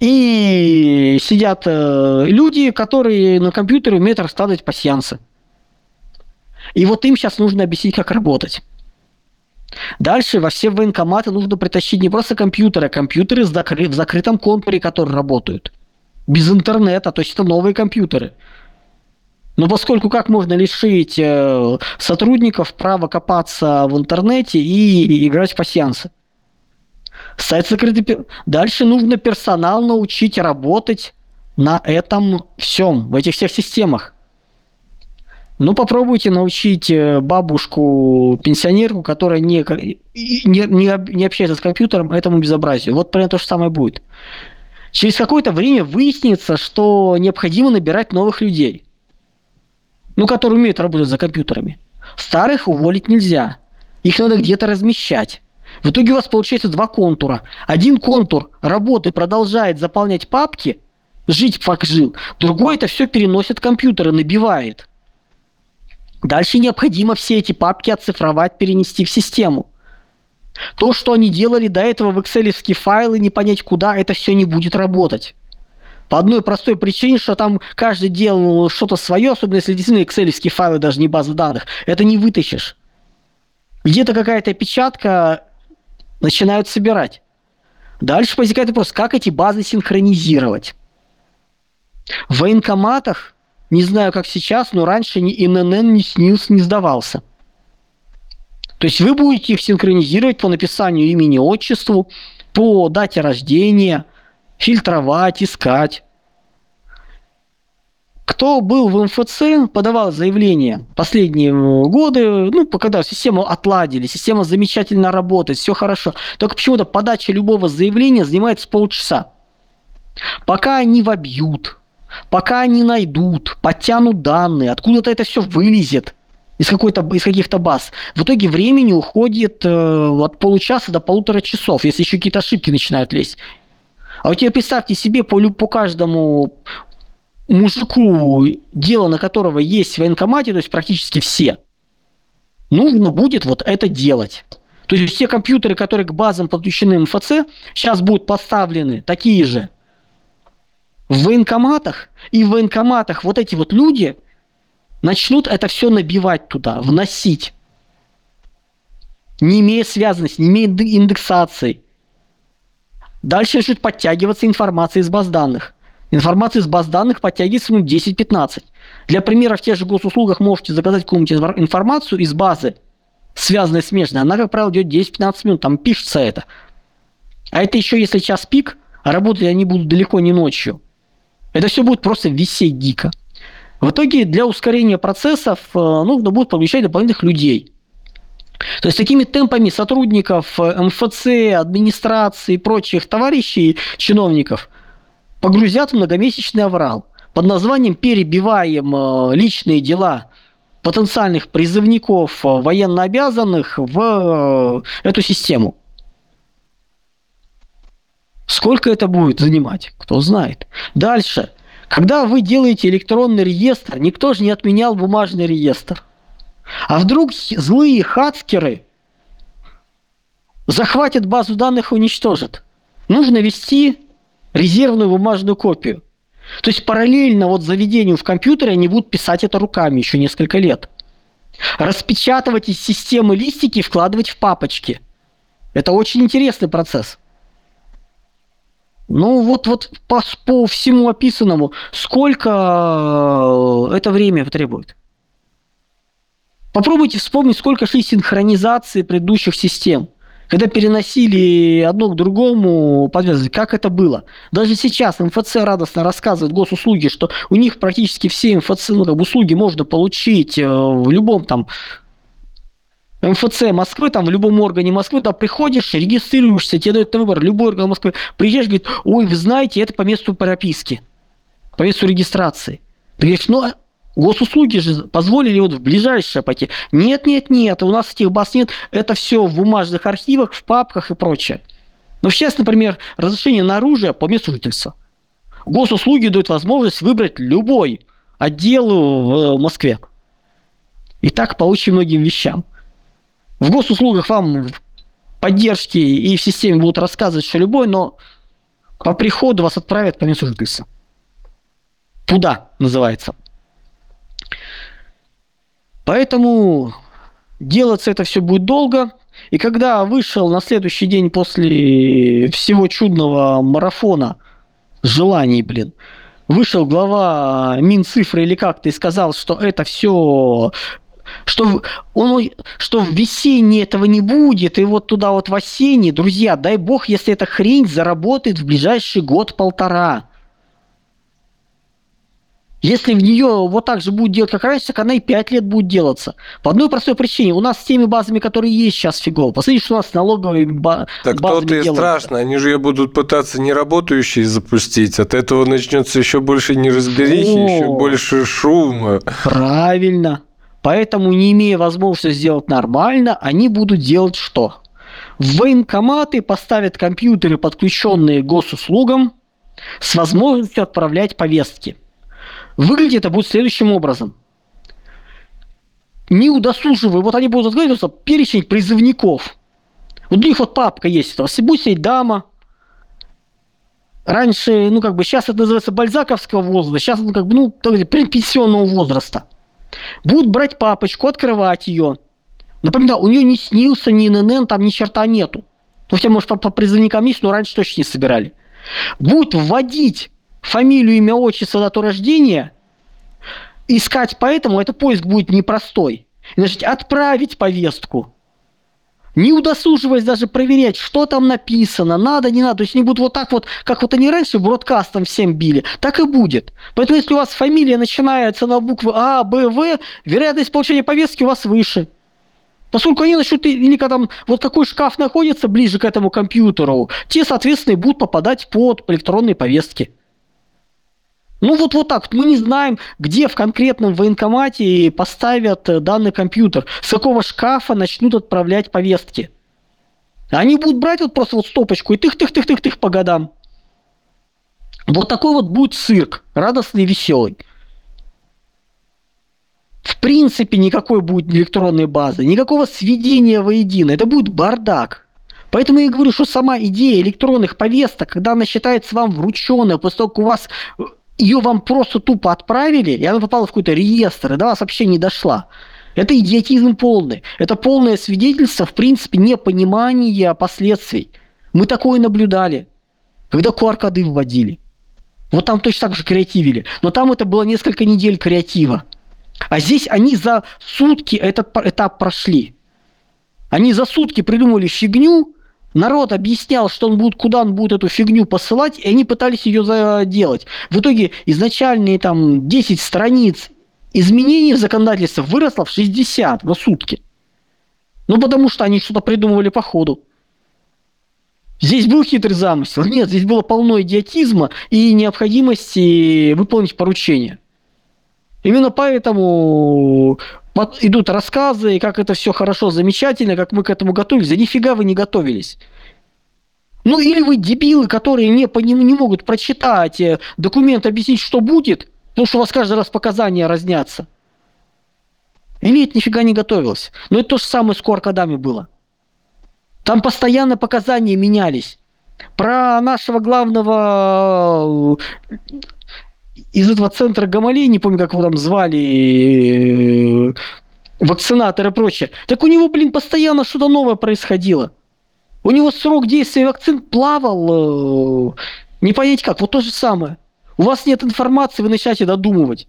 И сидят э, люди, которые на компьютере умеют раскладывать пассиансы. И вот им сейчас нужно объяснить, как работать. Дальше во все военкоматы нужно притащить не просто компьютеры, а компьютеры в закрытом контуре, которые работают. Без интернета, то есть это новые компьютеры. Но поскольку как можно лишить э, сотрудников права копаться в интернете и играть в пассиансы? Сайт закрытый. Дальше нужно персонал научить работать на этом всем, в этих всех системах. Ну, попробуйте научить э, бабушку, пенсионерку, которая не, не, не, не общается с компьютером, этому безобразию. Вот примерно то же самое будет. Через какое-то время выяснится, что необходимо набирать новых людей, ну, которые умеют работать за компьютерами. Старых уволить нельзя. Их надо где-то размещать. В итоге у вас получается два контура. Один контур работы продолжает заполнять папки, жить как жил. Другой это все переносит компьютеры, набивает. Дальше необходимо все эти папки оцифровать, перенести в систему. То, что они делали до этого в excel файлы, не понять куда, это все не будет работать. По одной простой причине, что там каждый делал что-то свое, особенно если действительно excel файлы, даже не базы данных, это не вытащишь. Где-то какая-то печатка начинают собирать. Дальше возникает вопрос, как эти базы синхронизировать. В военкоматах не знаю, как сейчас, но раньше ни ИНН, ни СНИЛС не сдавался. То есть вы будете их синхронизировать по написанию имени, отчеству, по дате рождения, фильтровать, искать. Кто был в МФЦ, подавал заявление последние годы, ну, когда систему отладили, система замечательно работает, все хорошо. Только почему-то подача любого заявления занимает с полчаса. Пока они вобьют, Пока они найдут, подтянут данные, откуда-то это все вылезет из, какой-то, из каких-то баз. В итоге времени уходит э, от получаса до полутора часов, если еще какие-то ошибки начинают лезть. А вот теперь представьте себе по, по каждому мужику, дело на которого есть в военкомате, то есть практически все, нужно будет вот это делать. То есть все компьютеры, которые к базам подключены МФЦ, сейчас будут поставлены такие же в военкоматах, и в военкоматах вот эти вот люди начнут это все набивать туда, вносить, не имея связанности, не имея индексации. Дальше начнет подтягиваться информация из баз данных. Информация из баз данных подтягивается минут 10-15. Для примера, в тех же госуслугах можете заказать какую-нибудь информацию из базы, связанной смежной. Она, как правило, идет 10-15 минут, там пишется это. А это еще если час пик, а работать они будут далеко не ночью. Это все будет просто висеть дико. В итоге для ускорения процессов э, нужно будет подключать дополнительных людей. То есть такими темпами сотрудников э, МФЦ, администрации и прочих товарищей, чиновников погрузят в многомесячный аврал под названием «Перебиваем э, личные дела потенциальных призывников военнообязанных в эту систему». Сколько это будет занимать, кто знает. Дальше. Когда вы делаете электронный реестр, никто же не отменял бумажный реестр. А вдруг злые хацкеры захватят базу данных и уничтожат? Нужно вести резервную бумажную копию. То есть параллельно вот заведению в компьютере они будут писать это руками еще несколько лет. Распечатывать из системы листики и вкладывать в папочки. Это очень интересный процесс. Ну вот, вот по, по всему описанному, сколько э, это время потребует? Попробуйте вспомнить, сколько шли синхронизации предыдущих систем. Когда переносили одно к другому, подвязывали, как это было. Даже сейчас МФЦ радостно рассказывает госуслуги, что у них практически все МФЦ, ну, как бы услуги можно получить э, в любом там МФЦ Москвы, там в любом органе Москвы, там приходишь, регистрируешься, тебе дают выбор любой орган Москвы, приезжаешь, говорит, ой, вы знаете, это по месту прописки, по месту регистрации. Ты говоришь, ну, а госуслуги же позволили вот в ближайшее пойти. Нет, нет, нет, у нас этих баз нет, это все в бумажных архивах, в папках и прочее. Но сейчас, например, разрешение на оружие по месту жительства. Госуслуги дают возможность выбрать любой отдел в Москве. И так по очень многим вещам. В госуслугах вам поддержки и в системе будут рассказывать, что любой, но по приходу вас отправят по месту жительства. Туда называется. Поэтому делаться это все будет долго. И когда вышел на следующий день после всего чудного марафона желаний, блин, вышел глава Минцифры или как-то и сказал, что это все что он, что в весеннее этого не будет, и вот туда вот в осенний, друзья, дай бог, если эта хрень заработает в ближайший год-полтора. Если в нее вот так же будет делать, как раньше, так она и 5 лет будет делаться. По одной простой причине. У нас с теми базами, которые есть сейчас, фигово. Посмотрите, что у нас с налоговыми ба- Так базами то-то и страшно. Они же ее будут пытаться неработающие запустить. От этого начнется еще больше неразберихи, О. еще больше шума. Правильно. Поэтому, не имея возможности сделать нормально, они будут делать что? В военкоматы поставят компьютеры, подключенные к госуслугам, с возможностью отправлять повестки. Выглядит это будет следующим образом. Не удосуживая, вот они будут открывать перечень призывников. Вот у них вот папка есть, это пусть сидеть дама, Раньше, ну как бы, сейчас это называется бальзаковского возраста, сейчас, ну как бы, ну, пенсионного возраста будут брать папочку, открывать ее. Напоминаю, у нее не снился ни ННН, там ни черта нету. Ну, хотя, может, по, по призывникам есть, но раньше точно не собирали. Будут вводить фамилию, имя, отчество, дату рождения, искать поэтому, это поиск будет непростой. Значит, отправить повестку, не удосуживаясь даже проверять, что там написано, надо, не надо. То есть они будут вот так вот, как вот они раньше бродкастом всем били, так и будет. Поэтому если у вас фамилия начинается на буквы А, Б, В, вероятность получения повестки у вас выше. Поскольку они начнут, или когда там вот какой шкаф находится ближе к этому компьютеру, те, соответственно, и будут попадать под электронные повестки. Ну вот, вот так. Мы не знаем, где в конкретном военкомате поставят э, данный компьютер, с какого шкафа начнут отправлять повестки. Они будут брать вот просто вот стопочку и тых-тых-тых-тых-тых по годам. Вот такой вот будет цирк, радостный и веселый. В принципе, никакой будет электронной базы, никакого сведения воедино. Это будет бардак. Поэтому я говорю, что сама идея электронных повесток, когда она считается вам врученной, после того, как у вас э, ее вам просто тупо отправили, и она попала в какой-то реестр, и до вас вообще не дошла. Это идиотизм полный. Это полное свидетельство, в принципе, непонимания последствий. Мы такое наблюдали, когда QR-коды вводили. Вот там точно так же креативили. Но там это было несколько недель креатива. А здесь они за сутки этот этап прошли. Они за сутки придумали фигню, народ объяснял, что он будет, куда он будет эту фигню посылать, и они пытались ее заделать. В итоге изначальные там 10 страниц изменений в законодательстве выросло в 60 за сутки. Ну, потому что они что-то придумывали по ходу. Здесь был хитрый замысел. Нет, здесь было полно идиотизма и необходимости выполнить поручение. Именно поэтому идут рассказы, как это все хорошо, замечательно, как мы к этому готовились. Да нифига вы не готовились. Ну или вы дебилы, которые не, не могут прочитать э, документ, объяснить, что будет, потому что у вас каждый раз показания разнятся. Или это нифига не готовилось. Но это то же самое с QR-кодами было. Там постоянно показания менялись. Про нашего главного из этого центра Гамалей, не помню, как его там звали, вакцинатор и прочее. Так у него, блин, постоянно что-то новое происходило. У него срок действия вакцин плавал, не понять как, вот то же самое. У вас нет информации, вы начинаете додумывать.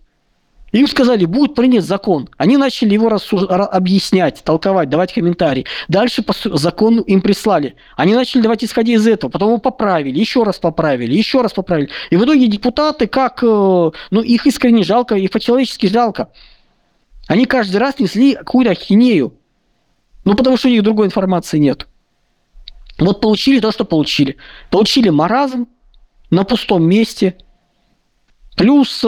Им сказали, будет принят закон. Они начали его рассуж... объяснять, толковать, давать комментарии. Дальше по закону им прислали. Они начали давать исходя из этого. Потом его поправили, еще раз поправили, еще раз поправили. И в итоге депутаты, как... Ну, их искренне жалко, их по-человечески жалко. Они каждый раз несли какую-то ахинею. Ну, потому что у них другой информации нет. Вот получили то, что получили. Получили маразм на пустом месте. Плюс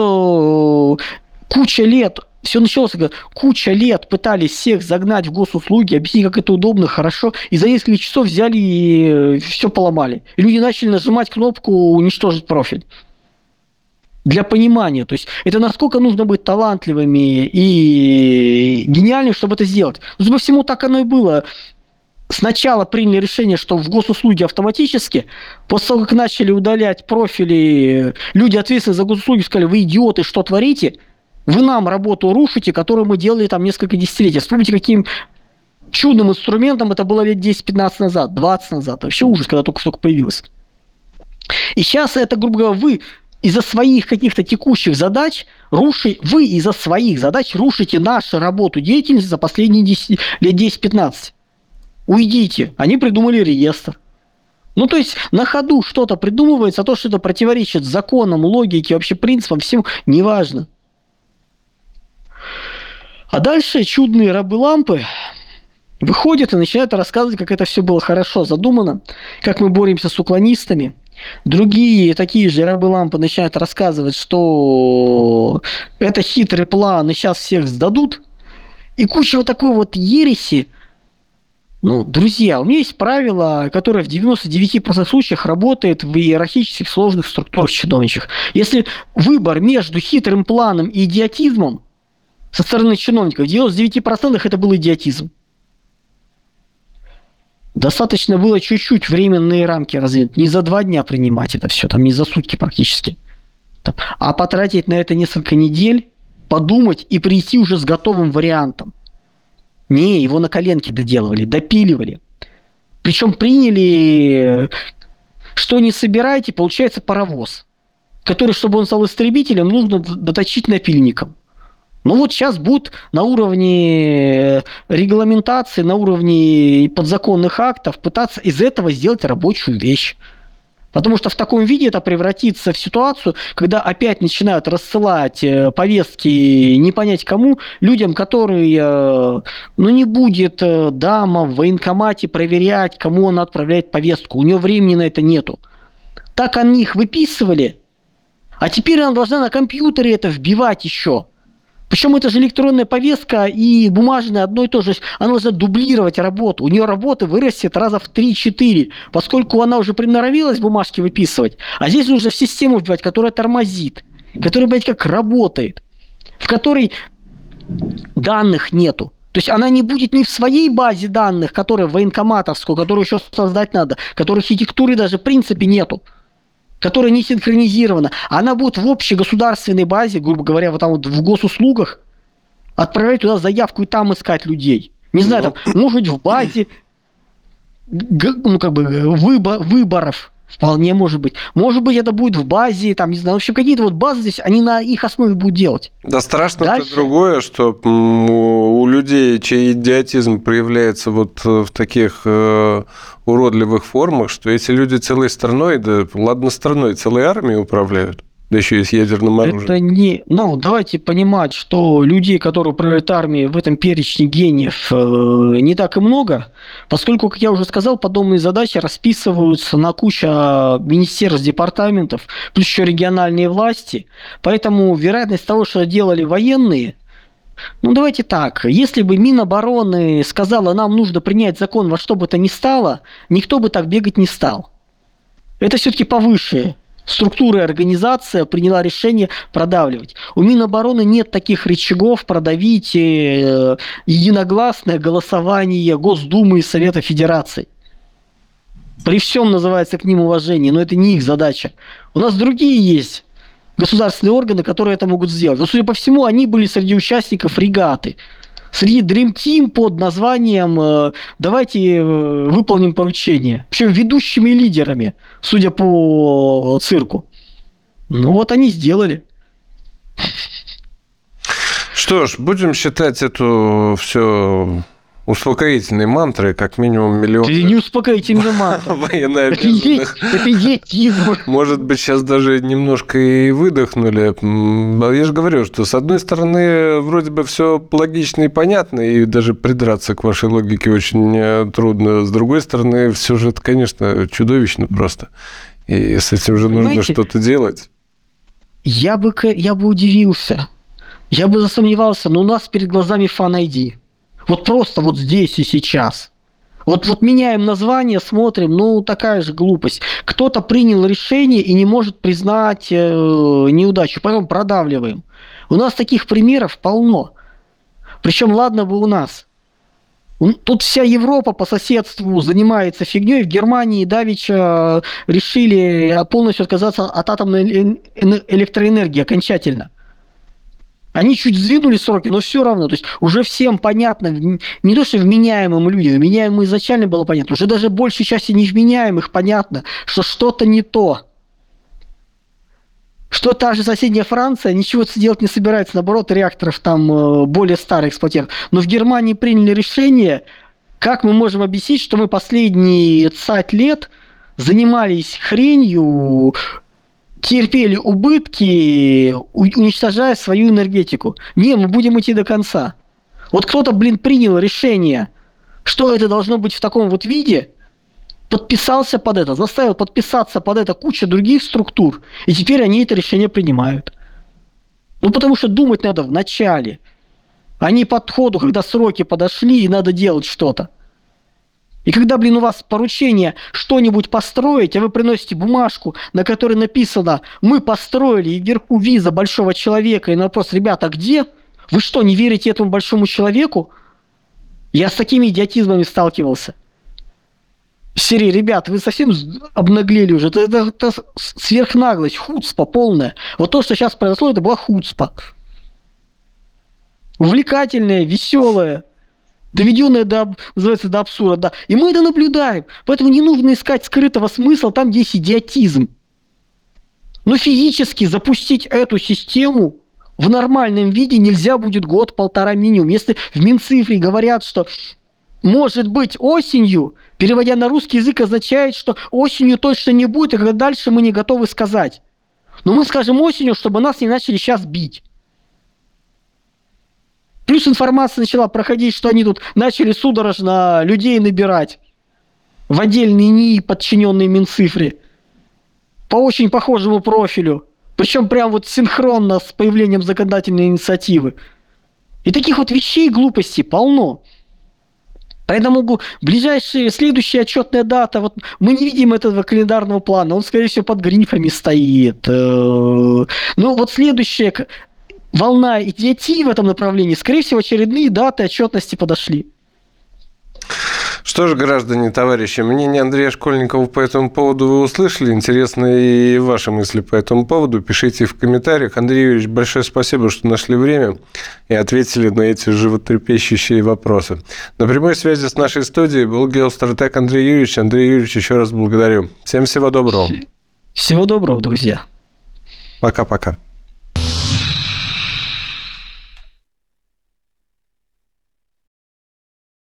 куча лет, все началось, куча лет пытались всех загнать в госуслуги, объяснить, как это удобно, хорошо, и за несколько часов взяли и все поломали. И люди начали нажимать кнопку «Уничтожить профиль». Для понимания, то есть это насколько нужно быть талантливыми и гениальными, чтобы это сделать. Ну, по всему так оно и было. Сначала приняли решение, что в госуслуги автоматически, после того, как начали удалять профили, люди ответственные за госуслуги сказали, вы идиоты, что творите – вы нам работу рушите, которую мы делали там несколько десятилетий. Вспомните, каким чудным инструментом это было лет 10-15 назад, 20 назад. Вообще ужас, когда только-только появилось. И сейчас это, грубо говоря, вы из-за своих каких-то текущих задач руши, вы из-за своих задач рушите нашу работу, деятельность за последние 10, лет 10-15. Уйдите. Они придумали реестр. Ну, то есть на ходу что-то придумывается, а то, что это противоречит законам, логике, вообще принципам, всем неважно. А дальше чудные рабы-лампы выходят и начинают рассказывать, как это все было хорошо задумано, как мы боремся с уклонистами. Другие такие же рабы-лампы начинают рассказывать, что это хитрый план, и сейчас всех сдадут. И куча вот такой вот ереси, ну, друзья, у меня есть правило, которое в 99% случаях работает в иерархических сложных структурах чиновничьих. Если выбор между хитрым планом и идиотизмом со стороны чиновников, в 99% это был идиотизм. Достаточно было чуть-чуть временные рамки развить, не за два дня принимать это все, там не за сутки практически. А потратить на это несколько недель, подумать и прийти уже с готовым вариантом. Не, его на коленке доделывали, допиливали. Причем приняли, что не собираете, получается паровоз, который, чтобы он стал истребителем, нужно доточить напильником. Ну вот сейчас будут на уровне регламентации, на уровне подзаконных актов пытаться из этого сделать рабочую вещь. Потому что в таком виде это превратится в ситуацию, когда опять начинают рассылать э, повестки не понять кому, людям, которые, э, ну не будет э, дама в военкомате проверять, кому он отправляет повестку. У него времени на это нету. Так они их выписывали, а теперь она должна на компьютере это вбивать еще. Причем это же электронная повестка и бумажная одно и то же. Она должна дублировать работу. У нее работы вырастет раза в 3-4, поскольку она уже приноровилась бумажки выписывать. А здесь нужно в систему вбивать, которая тормозит, которая, блядь, как работает, в которой данных нету. То есть она не будет ни в своей базе данных, которая военкоматовскую, которую еще создать надо, которой архитектуры даже в принципе нету которая не синхронизирована, она будет в общей государственной базе, грубо говоря, вот там вот в госуслугах, отправлять туда заявку и там искать людей. Не знаю, там, ну. может быть, в базе ну, как бы, выбор, выборов Вполне может быть. Может быть, это будет в базе, там, не знаю, в общем, какие-то вот базы здесь, они на их основе будут делать. Да страшно Дальше... другое, что у людей, чей идиотизм проявляется вот в таких э, уродливых формах, что эти люди целой страной, да ладно страной, целой армией управляют да еще и с ядерным оружием. Это не... Ну, давайте понимать, что людей, которые управляют армией в этом перечне гениев, э, не так и много, поскольку, как я уже сказал, подобные задачи расписываются на кучу министерств, департаментов, плюс еще региональные власти. Поэтому вероятность того, что делали военные, ну, давайте так. Если бы Минобороны сказала, нам нужно принять закон во что бы то ни стало, никто бы так бегать не стал. Это все-таки повыше структура и организация приняла решение продавливать. У Минобороны нет таких рычагов продавить э, единогласное голосование Госдумы и Совета Федерации. При всем называется к ним уважение, но это не их задача. У нас другие есть государственные органы, которые это могут сделать. Но, судя по всему, они были среди участников регаты среди Dream Team под названием э, «Давайте э, выполним поручение». Причем ведущими лидерами, судя по цирку. Ну вот они сделали. Что ж, будем считать эту все успокоительные мантры, как минимум миллион. Это не успокоительная мантра. Военнообязанных. Это идиотизм. Может быть, сейчас даже немножко и выдохнули. Я же говорю, что с одной стороны, вроде бы все логично и понятно, и даже придраться к вашей логике очень э, трудно. С другой стороны, все же это, конечно, чудовищно просто. И с этим же нужно что-то делать. Я бы, я бы удивился. Я бы засомневался, но у нас перед глазами фан ID. Вот просто вот здесь и сейчас. Вот, вот меняем название, смотрим, ну такая же глупость. Кто-то принял решение и не может признать э, неудачу, поэтому продавливаем. У нас таких примеров полно. Причем ладно бы у нас. Тут вся Европа по соседству занимается фигней. В Германии Давича решили полностью отказаться от атомной электроэнергии окончательно. Они чуть сдвинули сроки, но все равно. То есть уже всем понятно, не то что вменяемым людям, вменяемым изначально было понятно, уже даже большей части невменяемых понятно, что что-то не то. Что та же соседняя Франция ничего делать не собирается, наоборот, реакторов там э, более старых эксплуатирует. Но в Германии приняли решение, как мы можем объяснить, что мы последние 20 лет занимались хренью, терпели убытки, уничтожая свою энергетику. Не, мы будем идти до конца. Вот кто-то, блин, принял решение, что это должно быть в таком вот виде, подписался под это, заставил подписаться под это куча других структур, и теперь они это решение принимают. Ну, потому что думать надо в начале, а не под ходу, когда сроки подошли и надо делать что-то. И когда, блин, у вас поручение что-нибудь построить, а вы приносите бумажку, на которой написано «Мы построили и вверху виза большого человека», и на вопрос «Ребята, где?» Вы что, не верите этому большому человеку? Я с такими идиотизмами сталкивался. Серии, ребят, вы совсем обнаглели уже. Это, это, это сверхнаглость, хуцпа полная. Вот то, что сейчас произошло, это была хуцпа. Увлекательная, веселая доведенное до, называется, до абсурда. Да. И мы это наблюдаем. Поэтому не нужно искать скрытого смысла там, где есть идиотизм. Но физически запустить эту систему в нормальном виде нельзя будет год-полтора минимум. Если в Минцифре говорят, что может быть осенью, переводя на русский язык, означает, что осенью точно не будет, и когда дальше мы не готовы сказать. Но мы скажем осенью, чтобы нас не начали сейчас бить. Плюс информация начала проходить, что они тут начали судорожно людей набирать в отдельные НИИ, подчиненные Минцифре, по очень похожему профилю. Причем прям вот синхронно с появлением законодательной инициативы. И таких вот вещей глупостей полно. Поэтому ближайшая, следующая отчетная дата, вот мы не видим этого календарного плана, он, скорее всего, под грифами стоит. Э, ну, вот следующая волна идиотии в этом направлении, скорее всего, очередные даты отчетности подошли. Что ж, граждане, товарищи, мнение Андрея Школьникова по этому поводу вы услышали. Интересно и ваши мысли по этому поводу. Пишите в комментариях. Андрей Юрьевич, большое спасибо, что нашли время и ответили на эти животрепещущие вопросы. На прямой связи с нашей студией был геостратег Андрей Юрьевич. Андрей Юрьевич, еще раз благодарю. Всем всего доброго. Всего доброго, друзья. Пока-пока.